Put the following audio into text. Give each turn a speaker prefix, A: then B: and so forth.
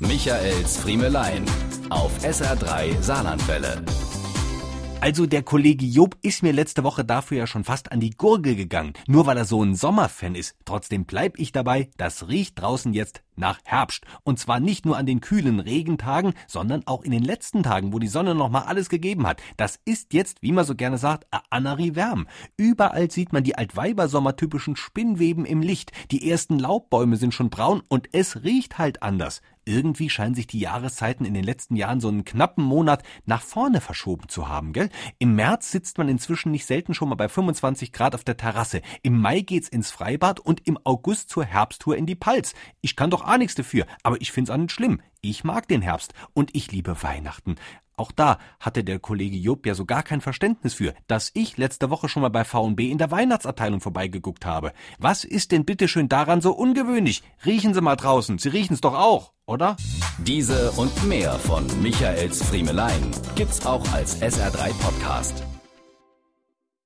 A: Michaels Friemelein auf SR3 Saarlandwelle.
B: Also der Kollege Job ist mir letzte Woche dafür ja schon fast an die Gurgel gegangen, nur weil er so ein Sommerfan ist. Trotzdem bleib ich dabei, das riecht draußen jetzt nach Herbst. Und zwar nicht nur an den kühlen Regentagen, sondern auch in den letzten Tagen, wo die Sonne noch mal alles gegeben hat. Das ist jetzt, wie man so gerne sagt, a Annerie Wärm. Überall sieht man die Altweibersommertypischen Spinnweben im Licht. Die ersten Laubbäume sind schon braun und es riecht halt anders. Irgendwie scheinen sich die Jahreszeiten in den letzten Jahren so einen knappen Monat nach vorne verschoben zu haben, gell? Im März sitzt man inzwischen nicht selten schon mal bei 25 Grad auf der Terrasse. Im Mai geht's ins Freibad und im August zur Herbsttour in die Palz. Ich kann doch auch nichts dafür, aber ich find's auch nicht schlimm. Ich mag den Herbst und ich liebe Weihnachten. Auch da hatte der Kollege Job ja so gar kein Verständnis für, dass ich letzte Woche schon mal bei V&B in der Weihnachtsabteilung vorbeigeguckt habe. Was ist denn bitteschön daran so ungewöhnlich? Riechen Sie mal draußen, Sie riechen's doch auch, oder?
A: Diese und mehr von Michaels Friemelein gibt's auch als SR3 Podcast.